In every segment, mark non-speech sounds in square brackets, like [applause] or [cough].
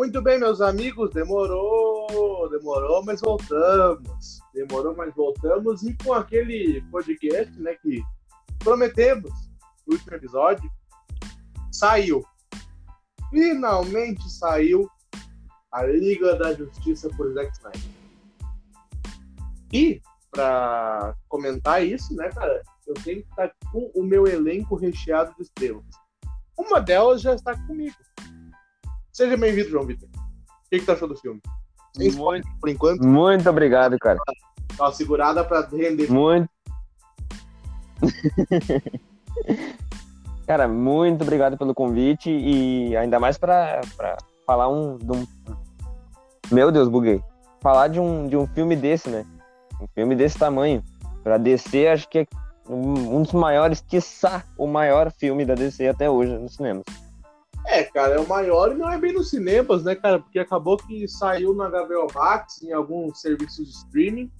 Muito bem, meus amigos, demorou, demorou, mas voltamos. Demorou, mas voltamos. E com aquele podcast, né, que prometemos no último episódio, saiu. Finalmente saiu a Liga da Justiça por Zack Snyder. E, para comentar isso, né, cara, eu tenho que estar com o meu elenco recheado de estrelas. Uma delas já está comigo. Seja bem-vindo, João Vitor. O que, que tu achou do filme? Sem muito, por enquanto. Muito obrigado, cara. Tá uma segurada para render. Muito. cara, muito obrigado pelo convite e ainda mais para falar um, um. Meu Deus, buguei. Falar de um, de um filme desse, né? Um filme desse tamanho. Pra DC, acho que é um, um dos maiores, quiçá o maior filme da DC até hoje nos cinemas. É, cara, é o maior e não é bem nos cinemas, né, cara? Porque acabou que saiu na HBO Max, em alguns serviços de streaming,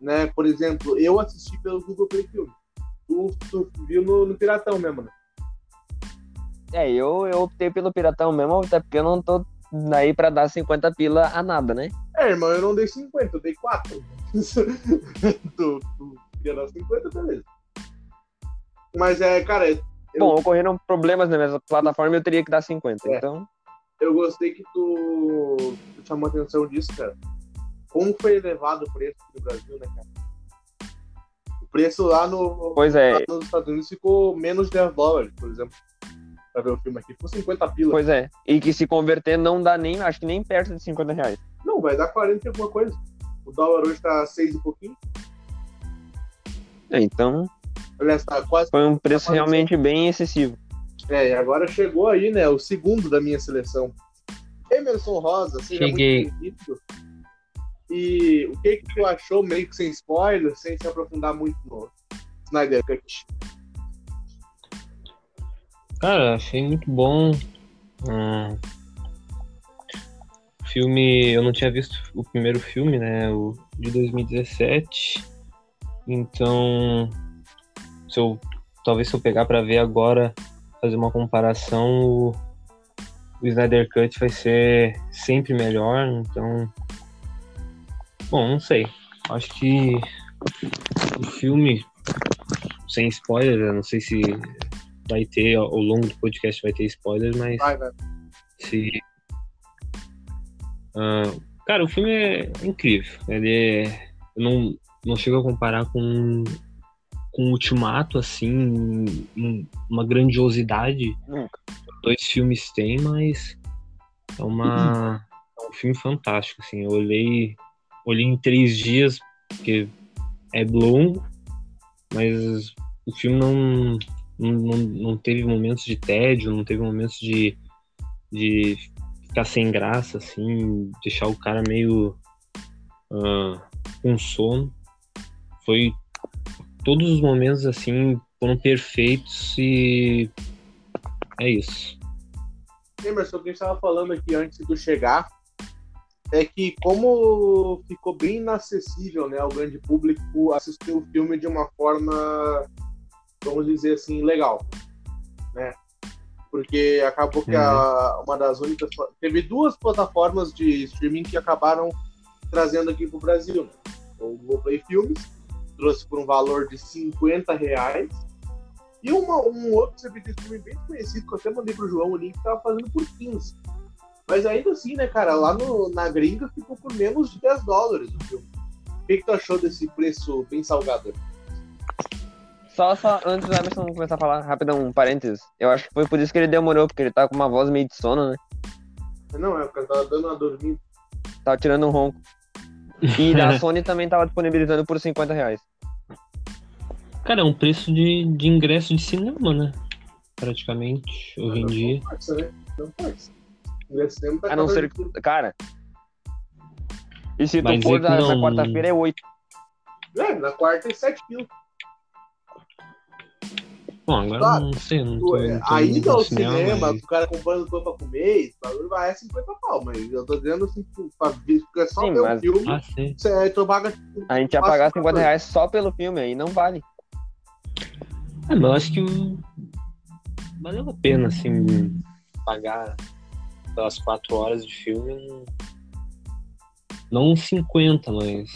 né? Por exemplo, eu assisti pelo Google Play Film. Tu, tu viu no, no, Piratão mesmo, né? É, eu, eu optei pelo Piratão mesmo, até porque eu não tô aí pra dar 50 pila a nada, né? É, irmão, eu não dei 50, eu dei 4. tu, tu ia dar 50, beleza. Mas é, cara, eu... Bom, ocorreram problemas na minha plataforma e eu teria que dar 50, é. então... Eu gostei que tu, tu chamou atenção disso, cara. Como foi elevado o preço no Brasil, né, cara? O preço lá, no, pois é. lá nos Estados Unidos ficou menos de 10 dólares, por exemplo. Pra ver o filme aqui. Ficou 50 pilas. Pois é. E que se converter não dá nem, acho que nem perto de 50 reais. Não, vai dar 40 e alguma coisa. O dólar hoje tá 6 e pouquinho. É, então Aliás, tá quase. Foi um preço realmente bem excessivo. É, e agora chegou aí, né? O segundo da minha seleção. Emerson Rosa, seja Cheguei. muito bem-vindo. E o que que tu achou, meio que sem spoiler, sem se aprofundar muito no Snyder Cut? Cara, achei muito bom. Hum, filme, eu não tinha visto o primeiro filme, né? O de 2017. Então, se eu talvez se eu pegar para ver agora, fazer uma comparação, o, o Snyder Cut vai ser sempre melhor, então bom, não sei. Acho que o filme sem spoiler, não sei se vai ter ao longo do podcast vai ter spoiler, mas vai, vai. se uh, cara, o filme é incrível. Ele é, eu não não chego a comparar com com Ultimato, assim, uma grandiosidade. Nunca. Dois filmes têm, mas é uma é um filme fantástico, assim. Eu olhei, olhei em três dias, porque é longo, mas o filme não, não, não teve momentos de tédio, não teve momentos de, de ficar sem graça, assim, deixar o cara meio uh, com sono. Foi todos os momentos assim foram perfeitos e é isso. Emerson, o que a gente estava falando aqui antes de chegar é que como ficou bem inacessível né, ao grande público assistir o filme de uma forma, vamos dizer assim, legal. Né? Porque acabou que a, uhum. uma das únicas. Teve duas plataformas de streaming que acabaram trazendo aqui para o Brasil. Né? O Google Play Filmes trouxe por um valor de 50 reais. E uma, um outro serviço de streaming bem conhecido, que eu até mandei pro João o link, que tava fazendo por 15. Mas ainda assim, né, cara, lá no, na gringa ficou por menos de 10 dólares o filme. O que, que tu achou desse preço bem salgado? Só, só antes do Emerson começar a falar, rapidão, um parênteses. Eu acho que foi por isso que ele demorou, porque ele tá com uma voz meio de sono, né? Não, é porque tava dando uma dormida. Tava tirando um ronco. E [laughs] da Sony também tava disponibilizando por 50 reais. Cara, é um preço de, de ingresso de cinema, né? Praticamente, hoje em dia. Força, né? Não tá A não ser que. Cara. E se tu for na, não... quarta-feira é 8. É, na quarta é 7 mil. Bom, agora claro, não sei. Não tô, é, a ida ao cinema, cinema mas... o cara comprando pão pra comer, o bagulho vai é 50 pau, mas eu tô dizendo assim, pra ver, porque é só sim, ver mas... o filme, ah, você, tu paga, A gente ia pagar 50 reais só pelo filme, aí não vale. É, mas eu acho que valeu a pena, assim, pagar pelas quatro horas de filme, não, não 50, mas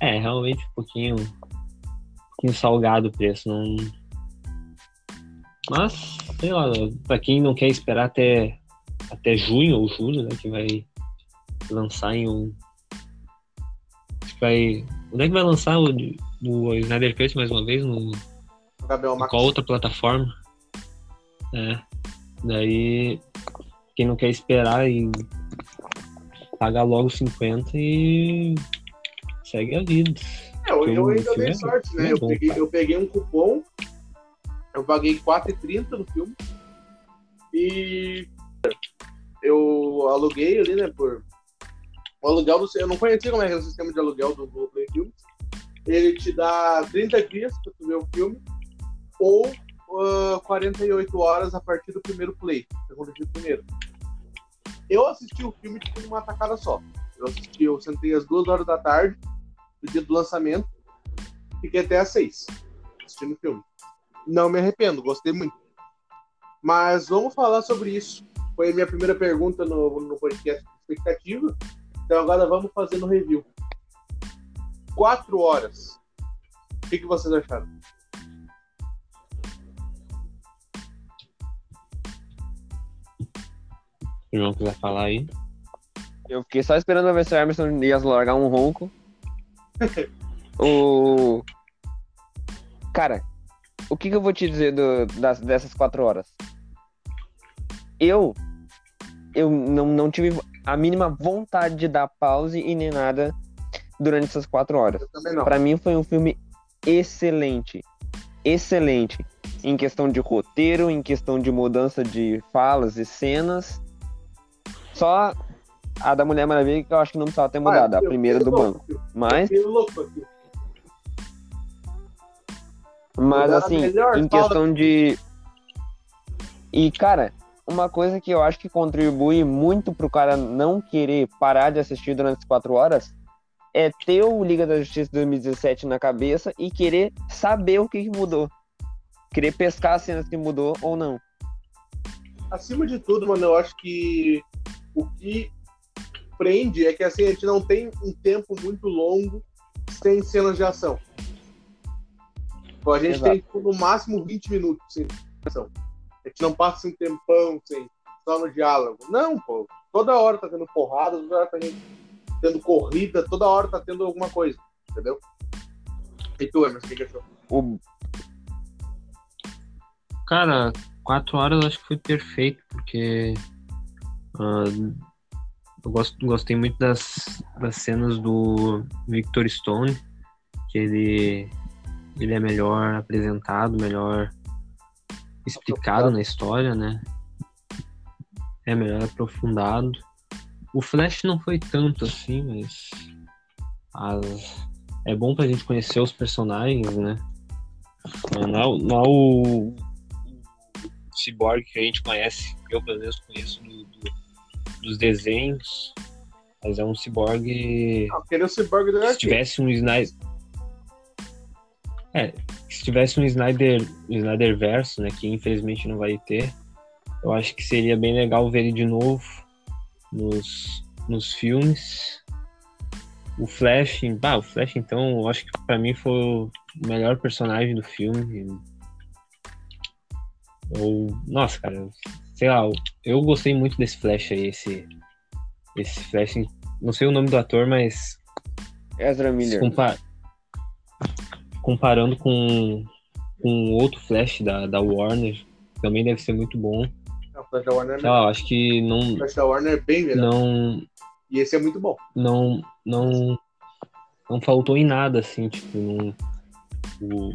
é realmente um pouquinho, um pouquinho salgado o preço. Não... Mas, sei lá, pra quem não quer esperar até, até junho ou julho, né? Que vai lançar em um. Vai. Onde é que vai lançar o, o Snyder Cut mais uma vez? No, Gabriel qual outra plataforma? É. Daí, quem não quer esperar e pagar logo 50 e segue a vida. É, eu, eu ainda dei é- sorte, né? é Eu bom, peguei, eu peguei um cupom, eu paguei 4,30 no filme. E eu aluguei ali, né? Por. O aluguel do. Eu não conhecia como é era o sistema de aluguel do Google Play Filmes. Ele te dá 30 dias pra tu ver o filme, ou ah, 48 horas a partir do primeiro play, segundo dia primeiro. Eu assisti o filme tipo, numa tacada só. Eu assisti, eu sentei às duas horas da tarde, no dia do lançamento, fiquei até às seis assistindo o filme. Não me arrependo, gostei muito. Mas vamos falar sobre isso. Foi a minha primeira pergunta no, no podcast de expectativa. Então agora vamos fazer no review. Quatro horas. O que, que vocês acharam? O João quiser falar aí. Eu fiquei só esperando pra ver se o Emerson ia largar um ronco. [laughs] o. Cara, o que, que eu vou te dizer do- das, dessas quatro horas? Eu. Eu não, não tive a mínima vontade de dar pause e nem nada durante essas quatro horas. Pra mim foi um filme excelente. Excelente. Em questão de roteiro, em questão de mudança de falas e cenas. Só a da Mulher Maravilha que eu acho que não precisava ter mudado, a primeira do banco. Mas, mas assim, em questão de. E, cara, uma coisa que eu acho que contribui muito pro cara não querer parar de assistir durante as quatro horas é ter o Liga da Justiça 2017 na cabeça e querer saber o que, que mudou. Querer pescar as cenas que mudou ou não. acima de tudo, mano, eu acho que o que prende é que assim, a gente não tem um tempo muito longo sem cenas de ação. Pô, a gente Exato. tem no máximo 20 minutos sem ação. A gente não passa um tempão sem só no diálogo. Não, pô. Toda hora tá tendo porrada, toda hora tá tendo- tendo corrida, toda hora tá tendo alguma coisa. Entendeu? E tu, Emerson, o que que achou? O... Cara, quatro horas eu acho que foi perfeito, porque ah, eu gosto, gostei muito das, das cenas do Victor Stone, que ele, ele é melhor apresentado, melhor explicado na história, né? É melhor aprofundado. O Flash não foi tanto assim, mas as- é bom pra gente conhecer os personagens, né? Não é, o- não é o Cyborg que a gente conhece, eu pelo menos conheço do- do- dos desenhos, mas é um Cyborg Aquele é o Cyborg do se tivesse um Snyder. É, se tivesse um Snyder, um Snyder verso, né, que infelizmente não vai ter, eu acho que seria bem legal ver ele de novo nos, nos filmes. O Flash, bah, o Flash então, eu acho que pra mim foi o melhor personagem do filme. Ou, nossa, cara, sei lá, eu gostei muito desse Flash aí, esse esse Flash, não sei o nome do ator, mas Ezra Miller. compa- comparando com, com outro Flash da, da Warner, também deve ser muito bom. Não, o Flash da Warner, Sei lá, eu acho que o não, Flash da Warner é bem melhor. não, E esse é muito bom. não, não, não faltou em nada, assim, tipo, não- o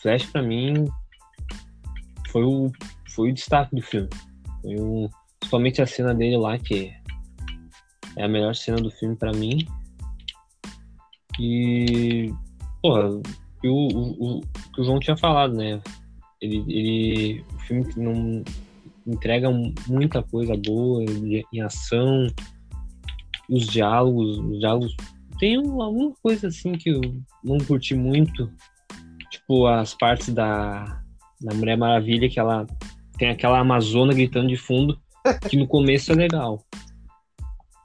Flash pra mim foi o, foi o destaque do filme. O, principalmente a cena dele lá, que é a melhor cena do filme pra mim. E, porra, o, o, que o João tinha falado, né? Ele, ele, o filme que não entrega muita coisa boa em, ação, os diálogos, os diálogos tem um- alguma coisa assim que eu não curti muito, tipo as partes da, da Mulher Maravilha que ela tem aquela Amazona gritando de fundo, que no começo é legal.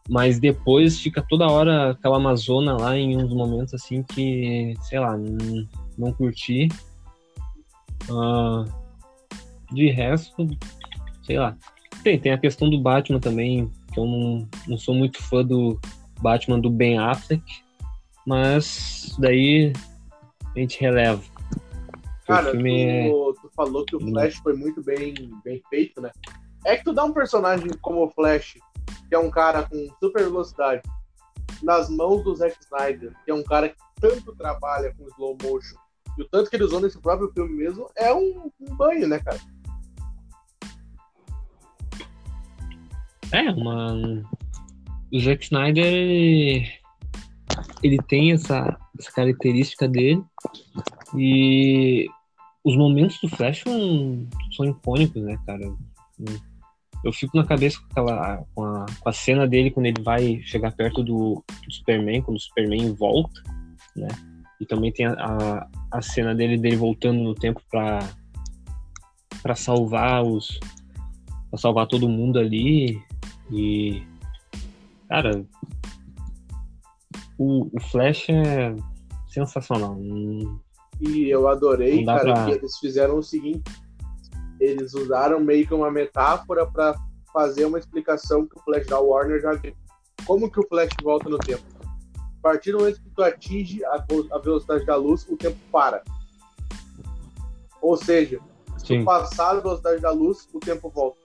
Mas depois fica toda hora aquela Amazona lá em uns momentos assim que, sei lá, não, não curti. Uh, de resto, sei lá. Tem, tem a questão do Batman também, que eu não, não sou muito fã do Batman do Ben Affleck, mas daí a gente releva. Cara, tu, é... falou que o Flash foi muito bem, bem feito, né? É que tu dá um personagem como o Flash, que é um cara com super velocidade, nas mãos do Zack Snyder, que é um cara que tanto trabalha com slow motion, e o tanto que ele usou nesse próprio filme mesmo, é um, um banho, né, cara? É, uma. O Zack Snyder ele, ele tem essa, essa característica dele e os momentos do Flash são, são icônicos, né, cara? Eu fico na cabeça com, aquela, com, a, com a cena dele quando ele vai chegar perto do, do Superman, quando o Superman volta, né? E também tem a, a, a cena dele, dele voltando no tempo para para salvar os para salvar todo mundo ali e cara o, o Flash é sensacional e eu adorei cara pra... que eles fizeram o seguinte eles usaram meio que uma metáfora para fazer uma explicação que o Flash da Warner já viu. Como que o Flash volta no tempo? A partir do momento que tu atinge a, a velocidade da luz, o tempo para. Ou seja, se tu passar a velocidade da luz, o tempo volta.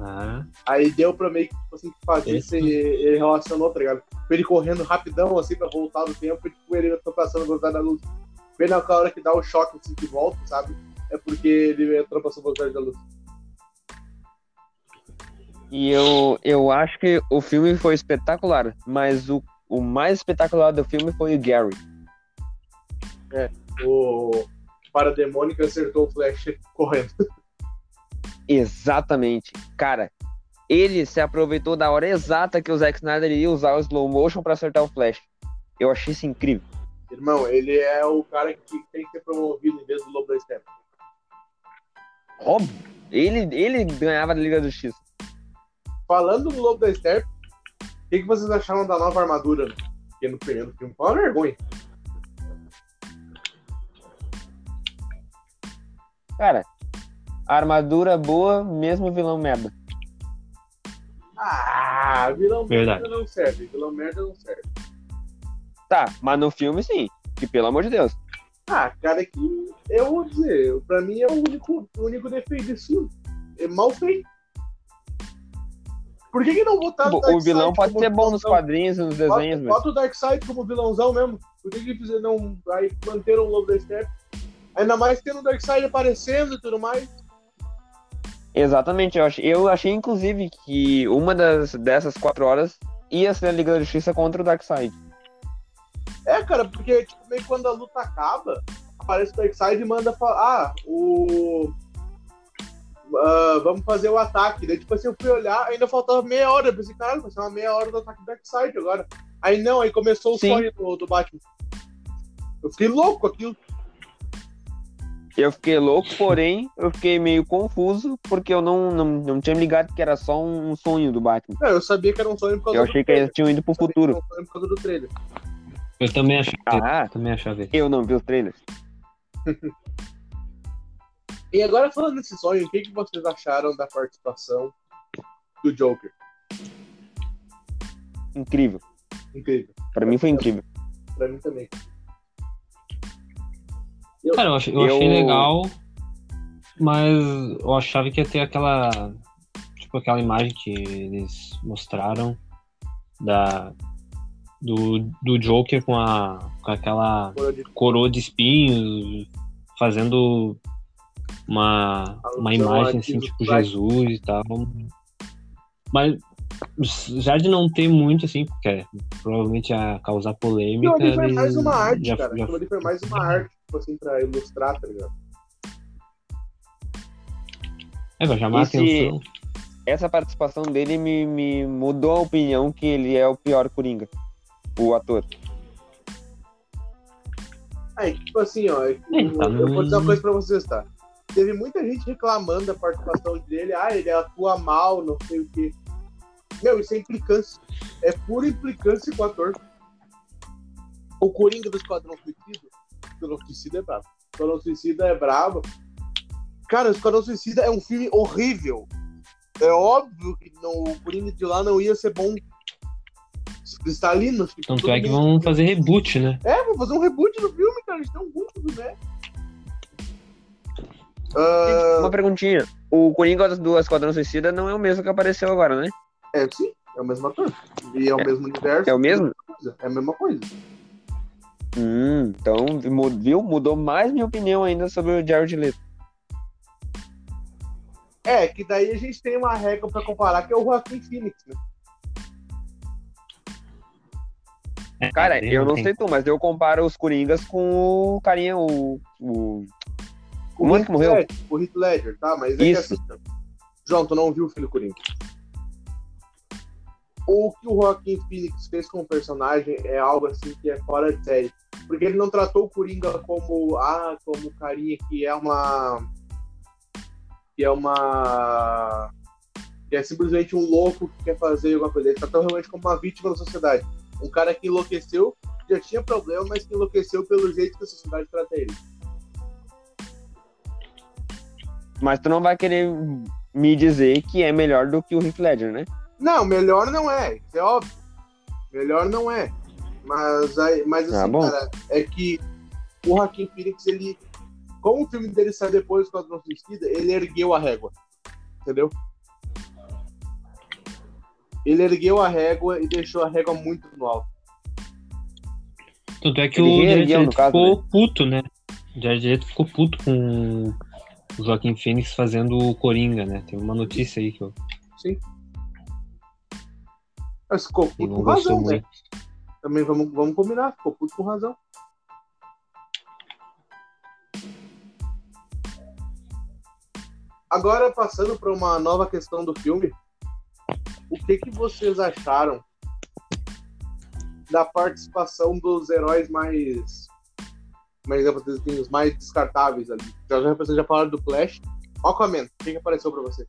Ah. Aí deu pra meio que tipo assim, fazer esse, ele relacionou, tá ligado? Ele correndo rapidão assim pra voltar no tempo e tipo, ele tá passando a velocidade da luz bem naquela hora que dá o choque assim, que volta, sabe? É porque ele entrou pra velocidade da luz. E eu, eu acho que o filme foi espetacular, mas o, o mais espetacular do filme foi o Gary. É, o Parademônico acertou o Flash correndo. [laughs] Exatamente. Cara, ele se aproveitou da hora exata que o Zack Snyder ia usar o slow motion para acertar o Flash. Eu achei isso incrível. Irmão, ele é o cara que tem que ser promovido em vez do Lobo da Steppe. Óbvio. Ele, ele ganhava da Liga do X. Falando do Lobo da Steppe, o que, que vocês acharam da nova armadura? Que no primeiro filme foi uma vergonha. Cara, armadura boa, mesmo vilão merda. Ah, vilão Verdade. merda não serve. Vilão merda não serve. Tá, mas no filme sim. Que pelo amor de Deus. Ah, cara, é que eu vou dizer, pra mim é o único, o único defeito desse É mal feito. Por que, que não botar o, o vilão pode ser bom nos quadrinhos e nos desenhos, bota, bota o Darkseid como vilãozão mesmo. Por que, que fizeram, não, aí manteram o Lobo da Steppe? Ainda mais tendo o Darkseid aparecendo e tudo mais. Exatamente, eu achei, eu achei inclusive que uma das, dessas quatro horas ia ser a Liga da Justiça contra o Darkseid. É, cara, porque tipo, meio quando a luta acaba, aparece o Darkseid e manda falar, ah, o. Uh, vamos fazer o ataque. Daí, tipo assim, eu fui olhar, ainda faltava meia hora. Eu pensei, caralho, vai ser uma meia hora do ataque do Darkseid agora. Aí não, aí começou o sonho do, do Batman. Eu fiquei louco aquilo. Eu fiquei louco, porém, eu fiquei meio confuso, porque eu não, não, não tinha me ligado que era só um sonho do Batman. Não, eu sabia que era um sonho por causa Eu achei que eles tinham ido pro futuro. Que era um sonho por causa do trailer. Eu também achei. Ah, também achava isso. Eu não vi os trailers. [laughs] e agora falando desse sonho, o que, que vocês acharam da participação do Joker? Incrível. Incrível. Pra mim foi incrível. Pra mim também. Eu, Cara, eu achei, eu achei legal, mas eu achava que ia ter aquela. Tipo, aquela imagem que eles mostraram da, do, do Joker com, a, com aquela coroa de espinhos, fazendo uma, uma imagem assim, tipo Jesus e tal. Mas já de não ter muito, assim, porque provavelmente ia causar polêmica. Aquilo ali foi mais uma arte, já, cara. Já... Foi mais uma [laughs] arte, tipo assim, pra ilustrar, tá ligado? É, vai chamar Esse... atenção. Essa participação dele me, me mudou a opinião que ele é o pior Coringa o ator. Aí, tipo assim, ó, eu, eu vou dizer uma coisa pra vocês, tá? teve muita gente reclamando da participação dele. Ah, ele atua mal, não sei o quê. Meu, isso é implicância. É pura implicância com o ator. O Coringa do Esquadrão Suicida. O Esquadrão Suicida é bravo. O Esquadrão Suicida é bravo. Cara, o Esquadrão Suicida é um filme horrível. É óbvio que não, o Coringa de lá não ia ser bom. Cristalino. Tipo, Tanto é que vão fazer reboot, né? É, vão fazer um reboot no filme, cara. Eles estão juntos, né? Uh... Uma perguntinha. O Coringa do Esquadrão Suicida não é o mesmo que apareceu agora, né? É, sim. É o mesmo ator. E é o é. mesmo universo. É o mesmo? É a mesma coisa. Hum, então, viu? Mudou mais minha opinião ainda sobre o Jared Leto. É, que daí a gente tem uma regra pra comparar, que é o Joaquim Phoenix, né? É, Cara, eu não sei tu, mas eu comparo os Coringas com o carinha, o. O, o mano que morreu. Ledger, o Heath Ledger, tá? Mas é Isso. que assim, João, tu não viu o filho Coringa. O que o Joaquim Phoenix fez com o personagem é algo assim que é fora de série. Porque ele não tratou o Coringa como, ah, como carinha que é uma. que é uma. que é simplesmente um louco que quer fazer alguma coisa. Ele tratou realmente como uma vítima da sociedade. Um cara que enlouqueceu, já tinha problema, mas que enlouqueceu pelo jeito que a sociedade trata ele. Mas tu não vai querer me dizer que é melhor do que o Heath Ledger, né? Não, melhor não é, isso é óbvio. Melhor não é. Mas, aí, mas Ah, assim, bom. cara, é que o Joaquim Phoenix, ele. Como o filme dele saiu depois do Esquadrão Suicida, ele ergueu a régua. Entendeu? Ele ergueu a régua e deixou a régua muito no alto. Tanto é que Ele o Jared Leto caso, ficou puto, né? O Jared Leto ficou puto com o Joaquim Fênix fazendo o Coringa, né? Tem uma notícia aí que eu Sim. Mas ficou puto com razão, né? Também vamos, vamos combinar, ficou puto com razão. Agora, passando para uma nova questão do filme, o que, que vocês acharam da participação dos heróis mais. mais assim, os mais descartáveis ali? Já, já, vocês já falaram do Flash. Aquaman, o que, que apareceu para vocês?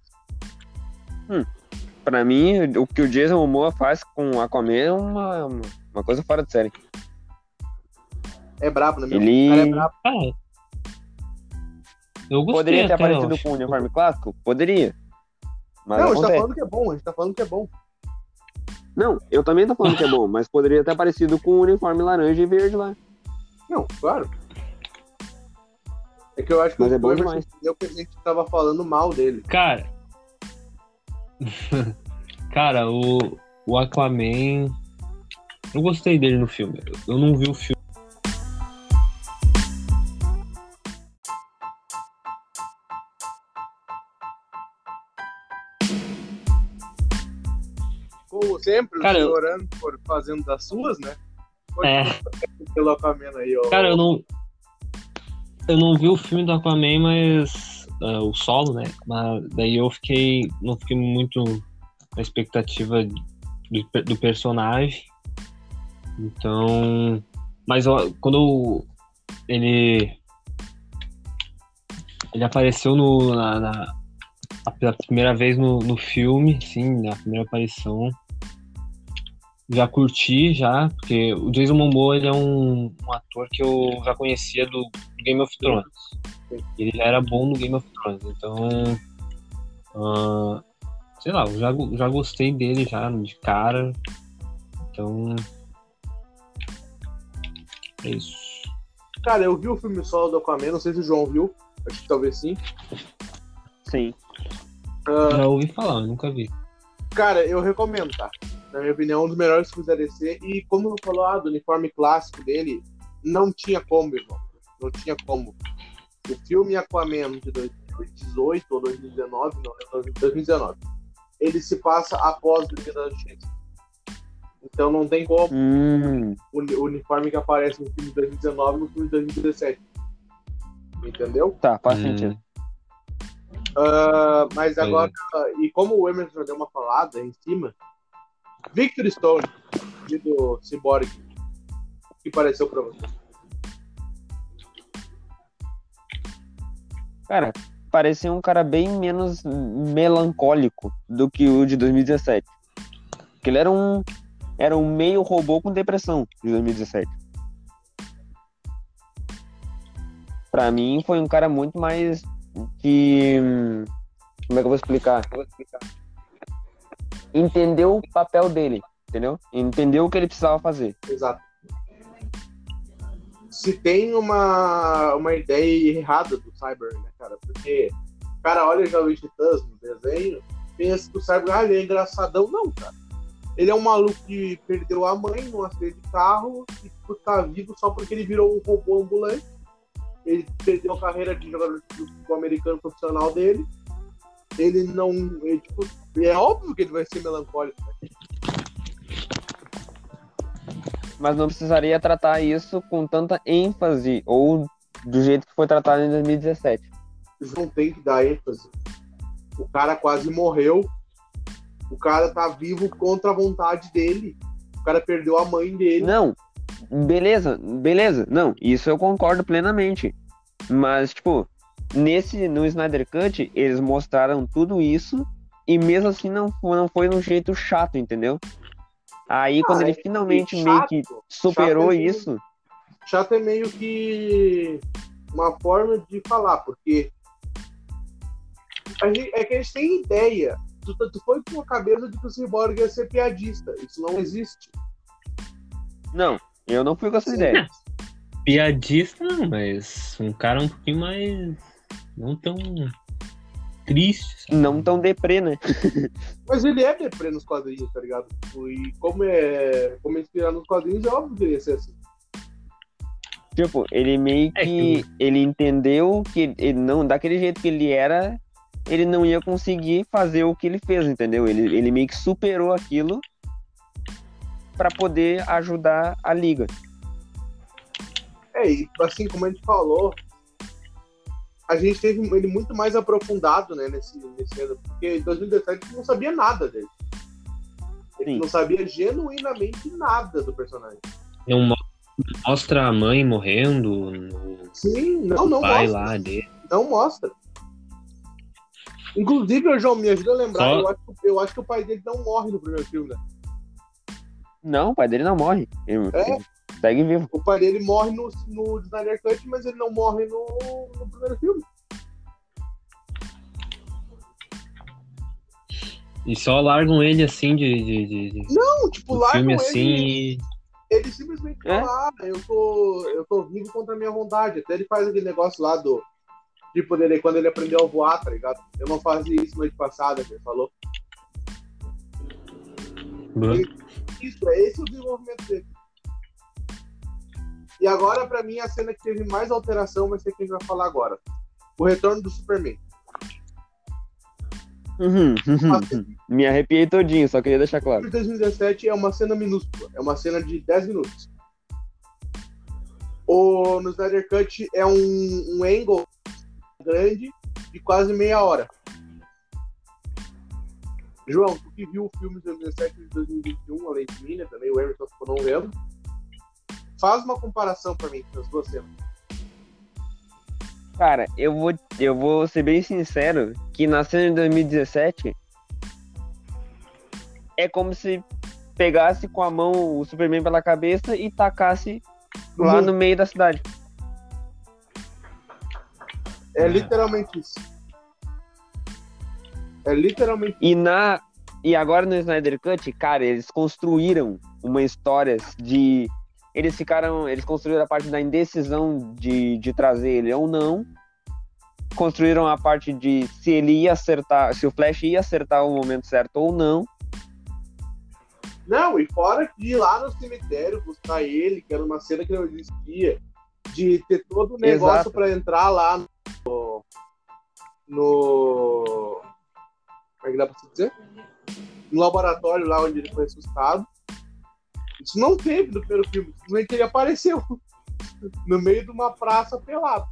Pra mim, o que o Jason Momoa faz com Aquaman é uma, uma, coisa fora de série. É brabo, né? meu? Ele- O cara é brabo. Ah, eu gostei Poderia ter aparecido eu com o uniforme clássico? Poderia. Mas não, a não gente tá acontece. falando que é bom, a gente tá falando que é bom. Não, eu também tô falando que é bom, mas poderia ter aparecido com o uniforme laranja e verde lá. Não, claro. É que eu acho que Mas o é bom demais. entendeu que a gente tava falando mal dele. Cara. [laughs] Cara, o, o Aquaman. Eu gostei dele no filme. Eu não vi o filme. Como sempre, Cara, o eu- por fazendo das suas, né? Pode É. pelo Aquaman aí, ó. Cara, eu não. Eu não vi o filme do Aquaman, mas. Ah, o solo, né? Mas daí eu fiquei. Não fiquei muito na expectativa do, do personagem. Então. Mas ó, quando ele. Ele apareceu no, na, na- a- primeira vez no, no filme, sim, na primeira aparição. Já curti, já, porque o Jason Momoa ele é um, um ator que eu já conhecia do Game of Thrones. Ele já era bom no Game of Thrones, então. ah, sei lá, eu já, já gostei dele já de cara. Então. É isso. Cara, eu vi o filme solo do Aquaman, não sei se o João viu. Acho que talvez sim. Sim. Ah, Já ouvi falar, eu nunca vi. cara, eu recomendo, tá? Na minha opinião, um dos melhores filmes da DC. E como eu falou ah, do uniforme clássico dele, não tinha como, irmão. Não tinha como. O filme Aquaman de 2018 ou 2019, não lembro, 2019. Ele se passa após o Liga da Justiça. Então não tem como Hum, o uni- o uniforme que aparece no filme de 2019 no filme de 2017. Entendeu? tá, faz Hum. sentido. Ah, mas agora, e como o Emerson já deu uma falada em cima, Victor Stone, do Cyborg, o que pareceu pra você? Cara, parecia um cara bem menos melancólico do que o de 2017. Porque ele era um era um meio robô com depressão de 2017. Pra mim foi um cara muito mais que como é que eu vou explicar? Eu vou explicar. Entendeu o papel dele, entendeu? Entendeu o que ele precisava fazer. Exato. Se tem uma, uma ideia errada do Cyber, né, cara? Porque o cara olha já o Titãs no desenho, pensa que o Cyber, ah, ele é engraçadão. Não, cara. Ele é um maluco que perdeu a mãe num acidente de carro e tá vivo só porque ele virou um robô ambulante. Ele perdeu a carreira de jogador de futebol americano profissional dele. Ele não. Ele, tipo, é óbvio que ele vai ser melancólico. Né? Mas não precisaria tratar isso com tanta ênfase ou do jeito que foi tratado em 2017. Não tem que dar ênfase. O cara quase morreu o cara tá vivo contra a vontade dele. O cara perdeu a mãe dele. Não, beleza, beleza. Não, isso eu concordo plenamente. Mas, tipo, nesse, no Snyder Cut, eles mostraram tudo isso e mesmo assim não, não foi um jeito chato, entendeu? Aí, ah, quando ele é finalmente chato, meio que superou chato é isso. chato é meio que uma forma de falar, porque gente, é que a gente tem ideia tu, tu foi com a cabeça de que o Cyborg ia ser piadista. Isso não existe. Não, eu não fui com essa Sim. ideia. Piadista não, mas um cara um pouquinho mais. não tão triste. Sabe? Não tão deprê, né? [laughs] mas ele é deprê nos quadrinhos, tá ligado? E como é, como é inspirado nos quadrinhos, é óbvio que ele ia ser assim. Tipo, ele meio que. É que... Ele entendeu que ele não, daquele jeito que ele era, ele não ia conseguir fazer o que ele fez, entendeu? Ele, ele meio que superou aquilo para poder ajudar a liga. É, e assim como a gente falou, a gente teve ele muito mais aprofundado, né, nesse, nesse ano, porque em 2017 a gente não sabia nada dele. A gente Sim. não sabia genuinamente nada do personagem. Não mostra a mãe morrendo, Sim, não, não pai mostra. lá dele. Não mostra. Inclusive, o João, me ajuda a lembrar, Só... eu, acho, eu acho que o pai dele não morre no primeiro filme, né? Não, o pai dele não morre. Ele, é? Segue vivo. O pai dele morre no, no Snyder Cut, mas ele não morre no, no primeiro filme. E só largam ele assim de. de, de, não, tipo, largam filme ele. assim. Ele simplesmente é? fala, ah, eu tô, eu tô vivo contra a minha vontade. Até ele faz aquele negócio lá do Tipo, dele, quando ele aprendeu a voar, tá ligado? Eu não fazia isso noite passada, que ele falou. Uhum. Isso, é esse o desenvolvimento dele. E agora, pra mim, a cena que teve mais alteração vai ser quem vai falar agora. O retorno do Superman. Uhum, uhum, Me arrepiei todinho, só queria deixar claro. O 2017 é uma cena minúscula, é uma cena de 10 minutos. O, no Snyder Cut é um, um angle grande de quase meia hora. João, tu que viu o filme de 2017 de 2021, além de mim, né? Também o Emerson ficou não vendo. Faz uma comparação para mim das duas cenas. Cara, eu vou, eu vou ser bem sincero que na cena de 2017 é como se pegasse com a mão o Superman pela cabeça e tacasse lá no meio da cidade. É, é literalmente isso. É literalmente E na e agora no Snyder Cut, cara, eles construíram uma história de eles ficaram, eles construíram a parte da indecisão de, de trazer ele ou não. Construíram a parte de se ele ia acertar, se o Flash ia acertar o momento certo ou não. Não, e fora de ir lá no cemitério buscar ele, que era uma cena que não existia, de ter todo o negócio para entrar lá no no. Como é que dá pra se dizer? No laboratório lá onde ele foi assustado. Isso não teve no primeiro filme, simplesmente ele apareceu no meio de uma praça pelado.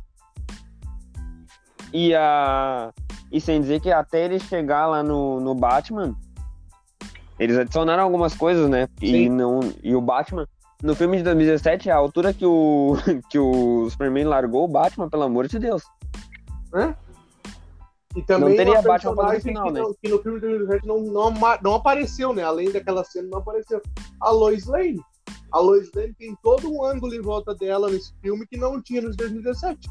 E a. E sem dizer que até ele chegar lá no, no Batman, eles adicionaram algumas coisas, né? E, não, e o Batman, no filme de 2017, a altura que o, [laughs] que o Superman largou o Batman, pelo amor de Deus. É? E também Não teria Batman no final, que, né? não- que no filme de 2017 não, não, ama- não apareceu, né? Além daquela cena, não apareceu. A Lois Lane. A Lois Lane tem todo um ângulo em volta dela nesse filme que não tinha nos 2017.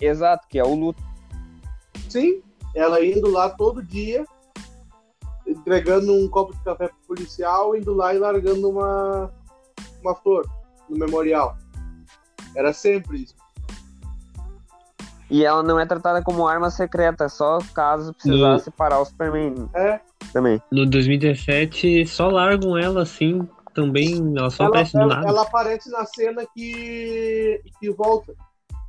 Exato, que é o luto. Sim, ela indo lá todo dia, entregando um copo de café pro policial, indo lá e largando uma, uma flor no memorial. Era sempre isso. E ela não é tratada como arma secreta, só caso precisasse parar o Superman É, também. No 2017, só largam ela assim, também, ela só ela, aparece do ela- nada. ela aparece na cena que, que volta.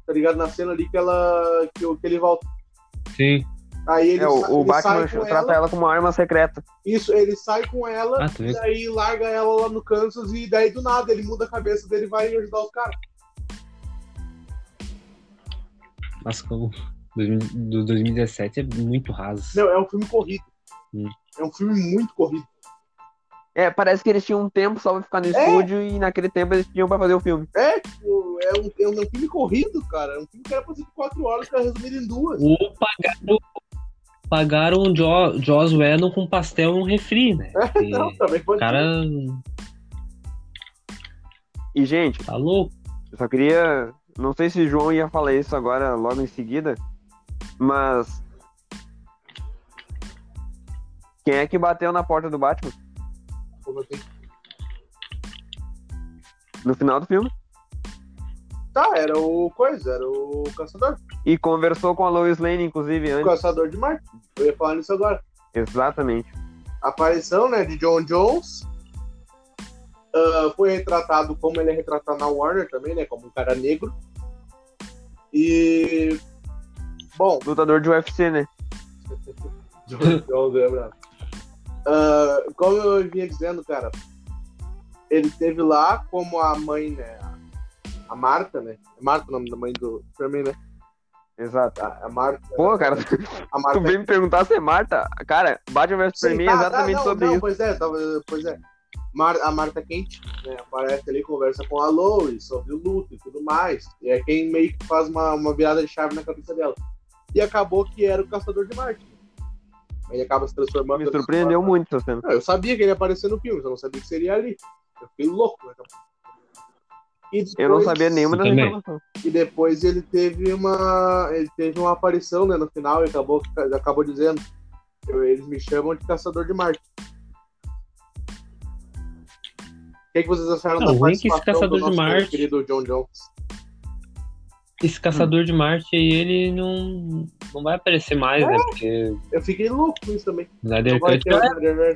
Tá ligado? Na cena ali que, ela, que, que ele volta. Sim. Aí ele, É, o, sa- o ele Batman sai com trata ela, ela como arma secreta. Isso, ele sai com ela Ah, tu e daí larga ela lá no Kansas e daí do nada ele muda a cabeça dele e vai ajudar os caras. Mas como 2000 do 2017 é muito raso. Não, é um filme corrido. Hum. É um filme muito corrido. É, parece que eles tinham um tempo só pra ficar no estúdio e naquele tempo eles tinham pra fazer o filme. É, tipo, é um, é um filme corrido, cara. É um filme que era pra ser de quatro horas, que era resumido em duas. Ou pagaram, pagaram o jo, Joss Whedon com pastel e um refri, né? [laughs] Porque Não, também o pode cara E, gente, tá louco. eu só queria. Não sei se o João ia falar isso agora logo em seguida, mas. Quem é que bateu na porta do Batman Como assim? no final do filme? Tá, era o coisa, era o caçador. E conversou com a Lois Lane, inclusive, O antes. caçador de Marte. Eu ia falar nisso agora. Exatamente. A aparição, né, de John Jones. Ah, foi retratado como ele é retratado na Warner também, né? Como um cara negro. E. Bom, Lutador de UFC, né? [laughs] É. Ah, como eu vinha dizendo, cara, ele teve lá como a mãe, né? A Marta, né? É Marta o nome da mãe do Superman, né? Exato. A, a Marta. Pô, cara, a Marta tu veio me perguntar se é Marta? Cara, Batman vs Superman tá, é tá, exatamente não, sobre não, isso. Pois é, tava- pois é. Mar- a Marta Quente né, aparece ali, conversa com a Lois sobre o luto e tudo mais. E é quem meio que faz uma, uma virada de chave na cabeça dela. E acabou que era o Caçador de Marte. Ele acaba se transformando. Me surpreendeu muito essa cena. Não, eu sabia que ele ia aparecer no filme, eu não sabia que seria ali. Eu fiquei louco, né? E Eu não depois- sabia nenhuma das também. informações. E depois ele teve uma. Ele teve uma aparição né, no final e acabou, acabou dizendo. eu- Eles me chamam de Caçador de Marte. O que, que vocês acharam Não, da o ruim é que esse participação Caçador do de nosso Marte- querido John Jones? Esse caçador de Marte aí, ele não, não vai aparecer mais, né? Porque Eu fiquei louco com isso também. Snyder Cut já era.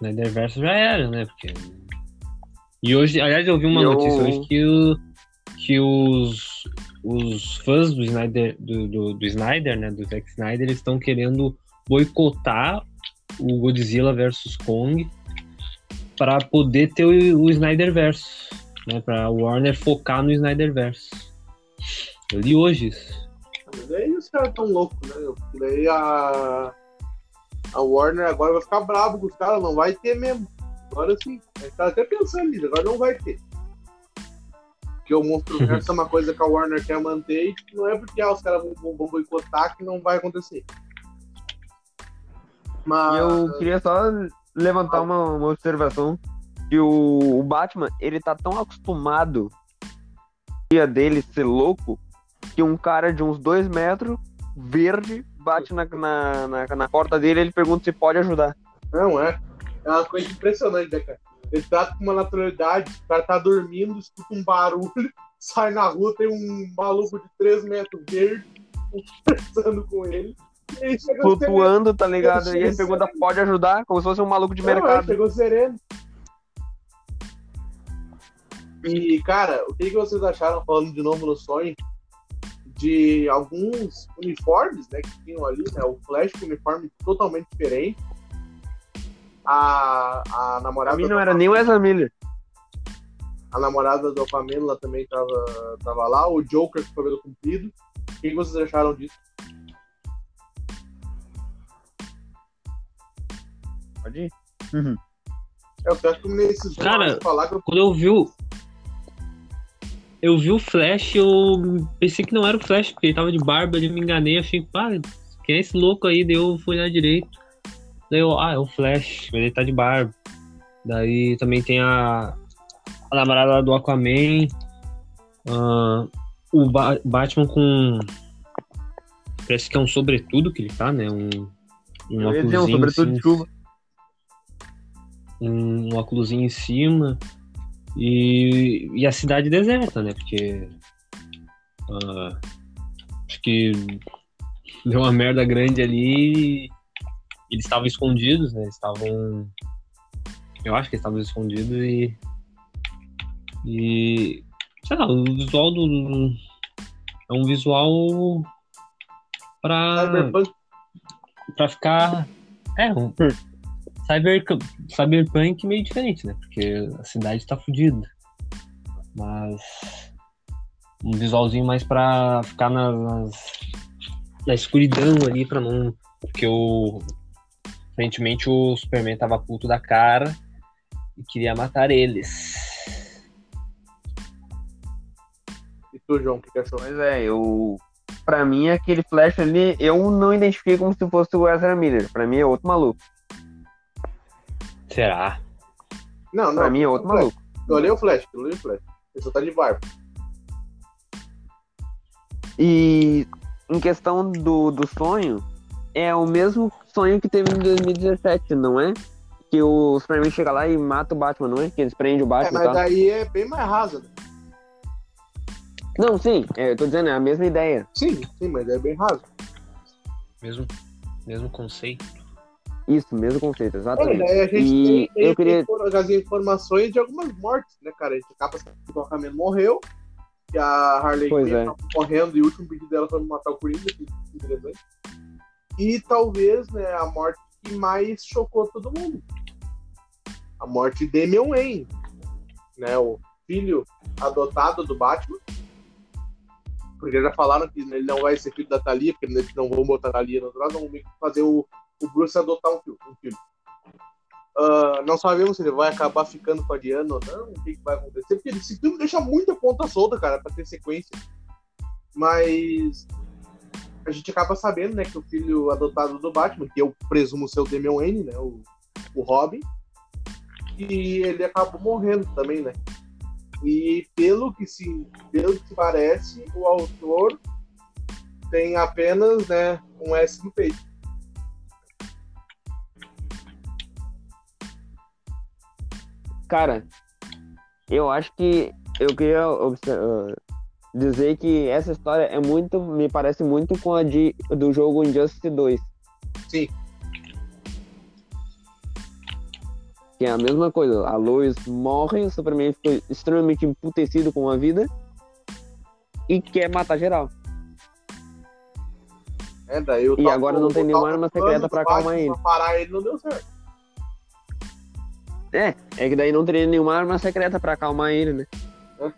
Snyder Verso já era, né? Porque... E hoje, aliás, eu vi uma eu- notícia hoje que, o, que os, os fãs do Snyder, do, do, do Snyder, né? Do Zack Snyder, eles estão querendo boicotar o Godzilla vs Kong para poder ter o, o Snyder Verso, né? Para Warner focar no Snyder Verso. Eu li hoje isso. Mas aí os caras tão loucos, né? daí a. A Warner agora vai ficar bravo com os caras, não vai ter mesmo. Agora sim. A gente tá até pensando nisso, agora não vai ter. Porque o Monstro Verso é uma coisa que a Warner quer manter e tipo, não é porque ah, os caras vão, vão boicotar que não vai acontecer. Mas. E eu queria só levantar uma, uma observação que o, o Batman, ele tá tão acostumado dia dele ser louco que um cara de uns dois metros, verde, bate na, na, na, na porta dele e ele pergunta se pode ajudar. Não, é. É uma coisa impressionante, né, cara? Ele trata com uma naturalidade, o cara tá dormindo, escuta um barulho, [laughs] sai na rua, tem um maluco de 3 metros verde [laughs] conversando com ele. Sereno. Flutuando, tá ligado? E ele pergunta, pode ajudar? Como se fosse um maluco de Não, é, mercado. chegou sereno. E, cara, o que, que vocês acharam, falando de novo no sonho, de alguns uniformes, né, que tinham ali, né? O Flash com uniforme totalmente diferente. A, a namorada Pra mim não era nem o Ezra Miller. a namorada do Pamela também tava, tava lá, o Joker com o cabelo comprido. O que que vocês acharam disso? Pode ir. Eu acho que nesses Cara, falar que eu Quando eu vi o. eu vi o Flash, eu pensei que não era o Flash, porque ele tava de barba, eu me enganei, achei, pá, quem é esse louco aí? Daí eu fui olhar direito. Daí eu, ah, é o Flash, ele tá de barba. Daí também tem a, a namorada do Aquaman. Uh, o ba Batman com. Parece que é um sobretudo que ele tá, né? Um, um óculos. Um sobretudo de chuva. Um, um óculos em cima. E, e a cidade deserta, né? Porque. Uh, acho que deu uma merda grande ali. Eles estavam escondidos, né? Eles estavam. Eu acho que eles estavam escondidos e. E. Sei lá, o visual do. É um visual. Pra. Pra ficar. É, um. Cyber, cyberpunk meio diferente, né? Porque a cidade tá fodida. Mas. Um visualzinho mais pra ficar nas, na escuridão ali pra não. Porque o. Aparentemente o Superman tava puto da cara e queria matar eles. E tu, João, que, achou? Pois é, eu. Pra mim, aquele Flash ali, eu não identifiquei como se fosse o Ezra Miller. Pra mim é outro maluco. Será? Não, não. Pra mim é outro maluco. Eu olhei o Flash, eu olhei o Flash. Ele só tá de barba. E em questão do, do sonho, é o mesmo sonho que teve em 2017, não é? Que o Superman chega lá e mata o Batman, não é? Que eles prendem o Batman. É, mas daí é bem mais rasa. Né? Não, sim, é, eu tô dizendo, é a mesma ideia. Sim, sim, mas é bem raso. Mesmo, mesmo conceito. Isso, mesmo conceito, exatamente. É, a gente e tem, eu queria... as informações de algumas mortes, né, cara? A gente acaba sabendo que o Aquaman morreu, que a Harley Quinn é. tá correndo e o último pedido dela foi matar o Coringa, que é interessante. E talvez, né, a morte que mais chocou todo mundo. A morte de Damian Wayne, né, o filho adotado do Batman. Porque já falaram que ele não vai ser filho da Thalia, porque eles não vão botar a Thalia no trono, vão fazer o, o Bruce adotar um filho. Um filho. Uh, não sabemos se ele vai acabar ficando com a Diana ou não, o que, que vai acontecer, porque esse filme deixa muita ponta solta, cara, pra ter sequência. Mas a gente acaba sabendo, né, que o filho adotado do Batman, que eu presumo ser o Damian Wayne, né, o, o Robin, e ele acabou morrendo também, né. E pelo que se, pelo que parece, o autor tem apenas, né, um S no peito. Cara, eu acho que eu queria uh, dizer que essa história é muito, me parece muito com a de, do jogo Injustice 2. Sim. Que é a mesma coisa. A Lois morre, o Superman fica extremamente emputecido com a vida e quer matar geral. É, daí eu e agora não tem nenhuma arma secreta pra acalmar ele. Pra parar ele não deu certo. É, é que daí não teria nenhuma arma secreta pra acalmar ele, né? É.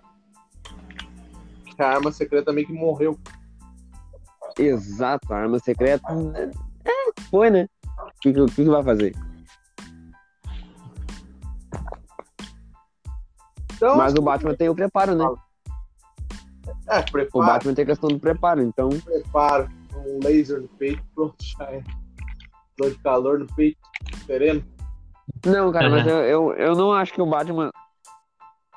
A arma secreta meio que morreu. Exato, a arma secreta. É, foi, né? O que, que, que vai fazer? Então, Mas o Batman tem o preparo, né? É, preparo. O Batman tem a questão do preparo, então. Preparo, um laser no peito, pronto, já é. Dor de calor no peito, sereno. Não, cara, mas eu, eu, eu não acho que o Batman.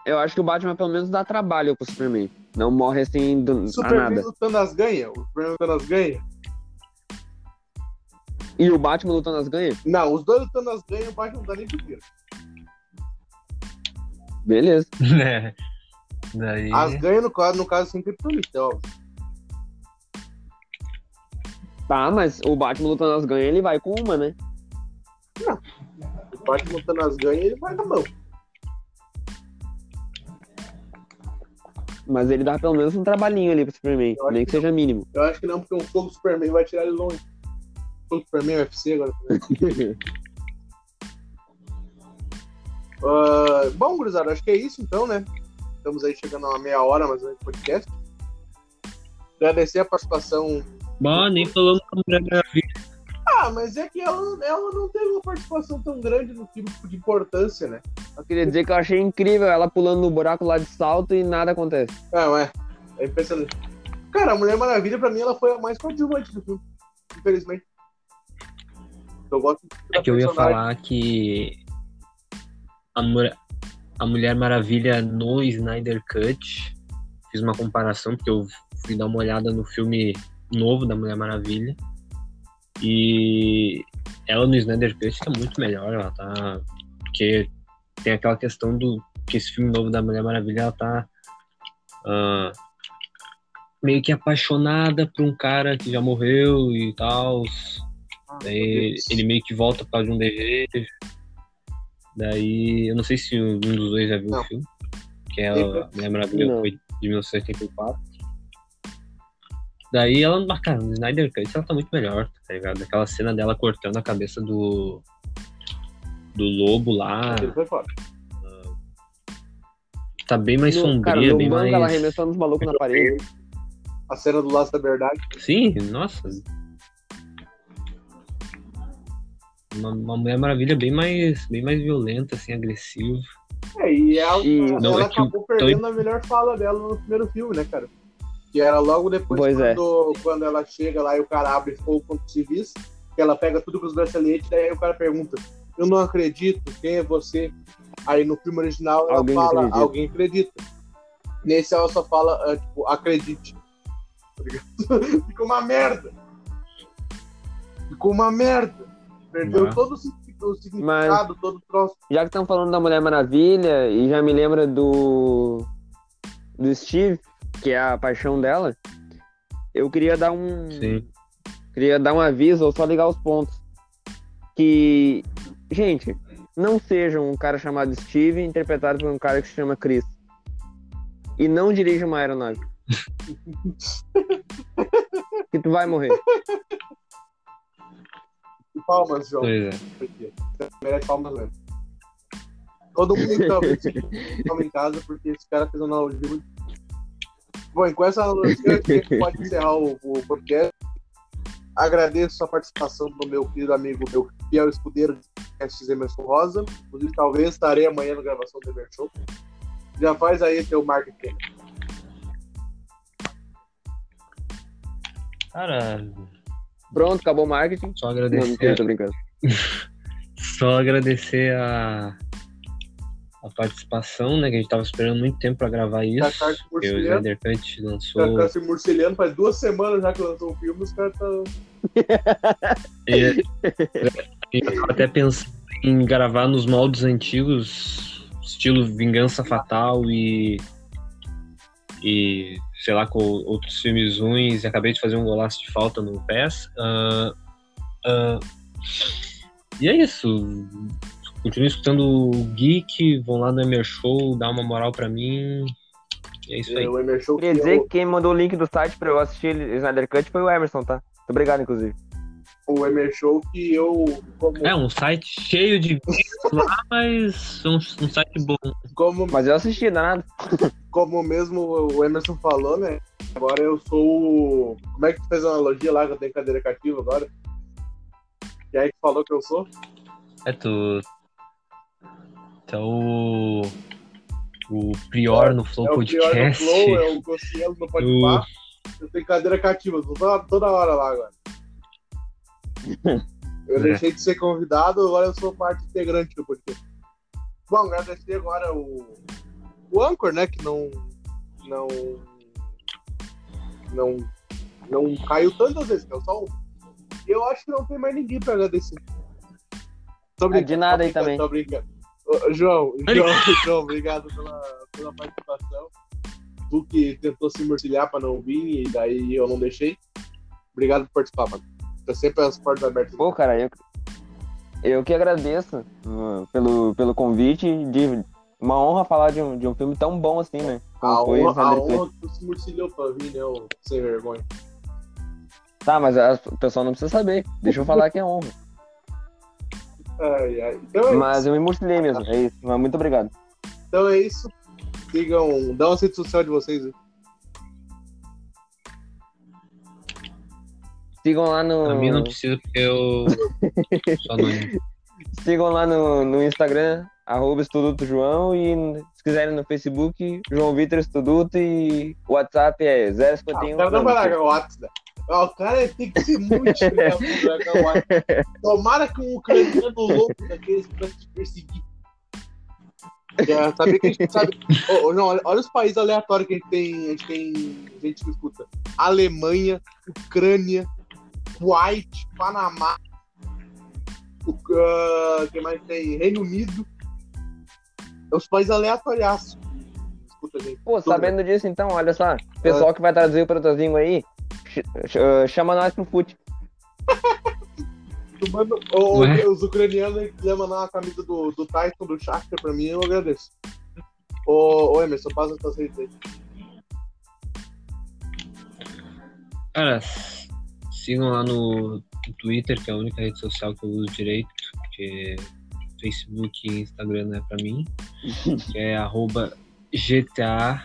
Eu acho que o Batman pelo menos dá trabalho pro Superman. Não morre assim do Superman nada. lutando as ganha? O Superman lutando as ganha? E o Batman lutando as ganha? Não, os dois lutando as ganha, o Batman não dá nem tiro. Beleza. [laughs] É. Daí... As ganha, no caso, no caso sem criptonita, óbvio. Tá, mas o Batman lutando as ganha, ele vai com uma, né? Não parte montando as ganhas, ele vai na mão. Mas ele dá pelo menos um trabalhinho ali pro Superman, nem que, que seja mínimo. Eu acho que não, porque um fogo Superman vai tirar ele longe. Fogo Superman UFC agora. uh, [laughs] bom, gurizada, acho que é isso então, né? Estamos aí chegando a uma meia hora mais ou menos podcast. Agradecer a participação. Bom, nem falamos com a Mulher Maravilha. Ah, mas é que ela, ela não teve uma participação tão grande no filme de importância, né? Eu queria dizer que eu achei incrível ela pulando no buraco lá de salto e nada acontece. É. É impressionante. Cara, a Mulher Maravilha, pra mim, ela foi a mais coadjuvante do filme. Infelizmente. Eu gosto É que eu ia falar que a, Mu- a Mulher Maravilha no Snyder Cut, fiz uma comparação, porque eu fui dar uma olhada no filme novo da Mulher Maravilha. E ela no Snyder Cut tá muito melhor, ela tá. Porque tem aquela questão do que esse filme novo da Mulher Maravilha, ela tá ah, meio que apaixonada por um cara que já morreu e tal. Daí ele meio que volta causa de um desejo. Daí, eu não sei se um dos dois já viu Não. o filme. Que é a Mulher Maravilha foi de 1984. Daí ela, ah, cara, no Snyder Cut ela tá muito melhor, tá ligado? Aquela cena dela cortando a cabeça do. do lobo lá. Foi foda. Tá bem mais No- sombria, cara, no bem banco mais. ela arremessando os malucos na parede. A cena do Laço da Verdade. Sim, nossa. Uma, uma Mulher Maravilha bem mais, bem mais violenta, assim, agressiva. É, e ela, E- ela Não, é que acabou perdendo a melhor fala dela no primeiro filme, né, cara? Que era logo depois Pois é. quando, quando ela chega lá e o cara abre fogo contra os civis, que ela pega tudo com os braceletes, daí o cara pergunta, eu não acredito, quem é você? Aí no filme original ela Alguém fala, acredita. alguém acredita. Nesse ela só fala, ah, tipo, acredite. Tá ligado? [laughs] Ficou uma merda. Ficou uma merda. Perdeu Ah. todo o o significado, todo o troço. Já que estão falando da Mulher Maravilha, e já me lembra do. do Steve, que é a paixão dela, eu queria dar um. Sim. Queria dar um aviso ou só ligar os pontos. Que. Gente, não sejam um cara chamado Steve interpretado por um cara que se chama Chris. E não dirija uma aeronave. [laughs] que tu vai morrer. Palmas, João. É. porque merece palmas mesmo. Todo mundo tá [laughs] em casa, porque esse cara fez uma analogia muito. Bom, com essa analogia, a gente pode [laughs] encerrar o, o podcast. Agradeço a participação do meu querido amigo, meu fiel escudeiro de podcast Emerson Rosa. Inclusive, talvez estarei amanhã na gravação do Emer Show. Já faz aí teu marketing. Cara, Pronto, acabou o marketing. só Não, agradecer. mentira, tô brincando. [laughs] Só agradecer a, a participação, né? Que a gente tava esperando muito tempo pra gravar isso. Tá tarde Porque o. Snyder Cut Os lançou. ficam se murcilhando faz duas semanas já que lançou o filme, os caras estão. E, e eu tava até pensando em gravar nos moldes antigos, estilo Vingança Fatal e. E sei lá, com outros filmes ruins, e acabei de fazer um golaço de falta no PES. Ah, ah, e é isso. Continuo escutando o Geek, vão lá no Emer Show, dá uma moral pra mim. E é isso aí. O Emer Show que Queria dizer eu- que quem mandou o link do site pra eu assistir o Snyder Cut foi o Emerson, tá? Muito obrigado, inclusive. o Emer Show que eu, como, É um site cheio de vídeos lá, mas um, um site bom. como, Mas eu assisti, danado. como mesmo o Emerson falou, né? Agora eu sou o. Como é que tu fez a analogia lá que eu tenho cadeira cativa agora? E aí que falou que eu sou? É, tu. É o. O Prior no Flow é o pior do Podcast. Flow, é o Cossielo no Podpah. Eu tenho cadeira cativa, tô toda, toda hora lá agora. [laughs] Eu É. deixei de ser convidado, agora eu sou parte integrante do podcast. Bom, agradecer agora o, o Anchor, né? Que não. Não. Não. Não caiu tantas vezes, que é só um. Eu acho que não tem mais ninguém pra agradecer. Tô Ah, de nada tô aí brincando, também. Tô brincando. Ô, João, [laughs] João, João, obrigado pela, pela participação. Tu que tentou se morcilhar pra não vir e daí eu não deixei. Obrigado por participar, mano. Tá sempre as portas abertas. Pô, cara, eu, eu que agradeço uh, pelo, pelo convite. De, uma honra falar de um, de um filme tão bom assim, né? A Como foi o honra, a honra que tu se morcilhou pra vir, né, ô sem vergonha. Tá, mas a- o pessoal não precisa saber. Deixa eu falar que é honra. Ai, ai. Então é Mas isso. eu me morcilhei mesmo, é isso. Mas muito obrigado. Então é isso. Sigam, dá uma rede social de vocês. Sigam lá no. A mim não precisa porque eu. [laughs] Só não. Sigam lá no, no Instagram, arroba Estuduto João e se quiserem no Facebook, João Vitor Estuduto e o WhatsApp é Ah, 051. o cara não vai largar o WhatsApp. O cara tem que ser muito [laughs] chegado. Tomara que um ucraniano louco daqueles pra te perseguir. Já sabe que a gente sabe. Ô, João, olha, olha os países aleatórios que a gente tem. A gente tem gente que escuta. Alemanha, Ucrânia, Kuwait, Panamá. O ah, que mais tem? Reino Unido. É os países aleatórios. Escuta, gente. Pô, sabendo disso, então, olha só. Pessoal que vai traduzir o protozinho aí, ch- ch- chama nós pro fute. Tu manda, ou, Ué? os ucranianos que quiser mandar uma camisa do, do Tyson, do Shakhtar pra mim, eu agradeço. Ô, ô Emerson, passa as tuas redes aí. Cara, sigam lá no, no Twitter, que é a única rede social que eu uso direito, porque Facebook e Instagram não é pra mim, [laughs] que é arroba GTA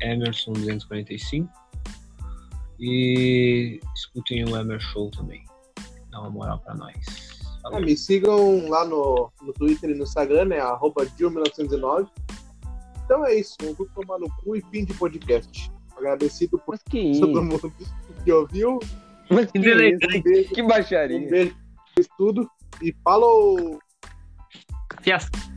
Emerson 245. E escutem o Emer Show também. Dá uma moral pra nós. É, me sigam lá no, no Twitter e no Instagram, né? Arroba Gil1909. Então é isso, um grupo tomar no cu e fim de podcast. Agradecido por [laughs] todo mundo que ouviu. Mas que? Um beijo, que um baixaria. beijo por tudo e falou! Fiasco.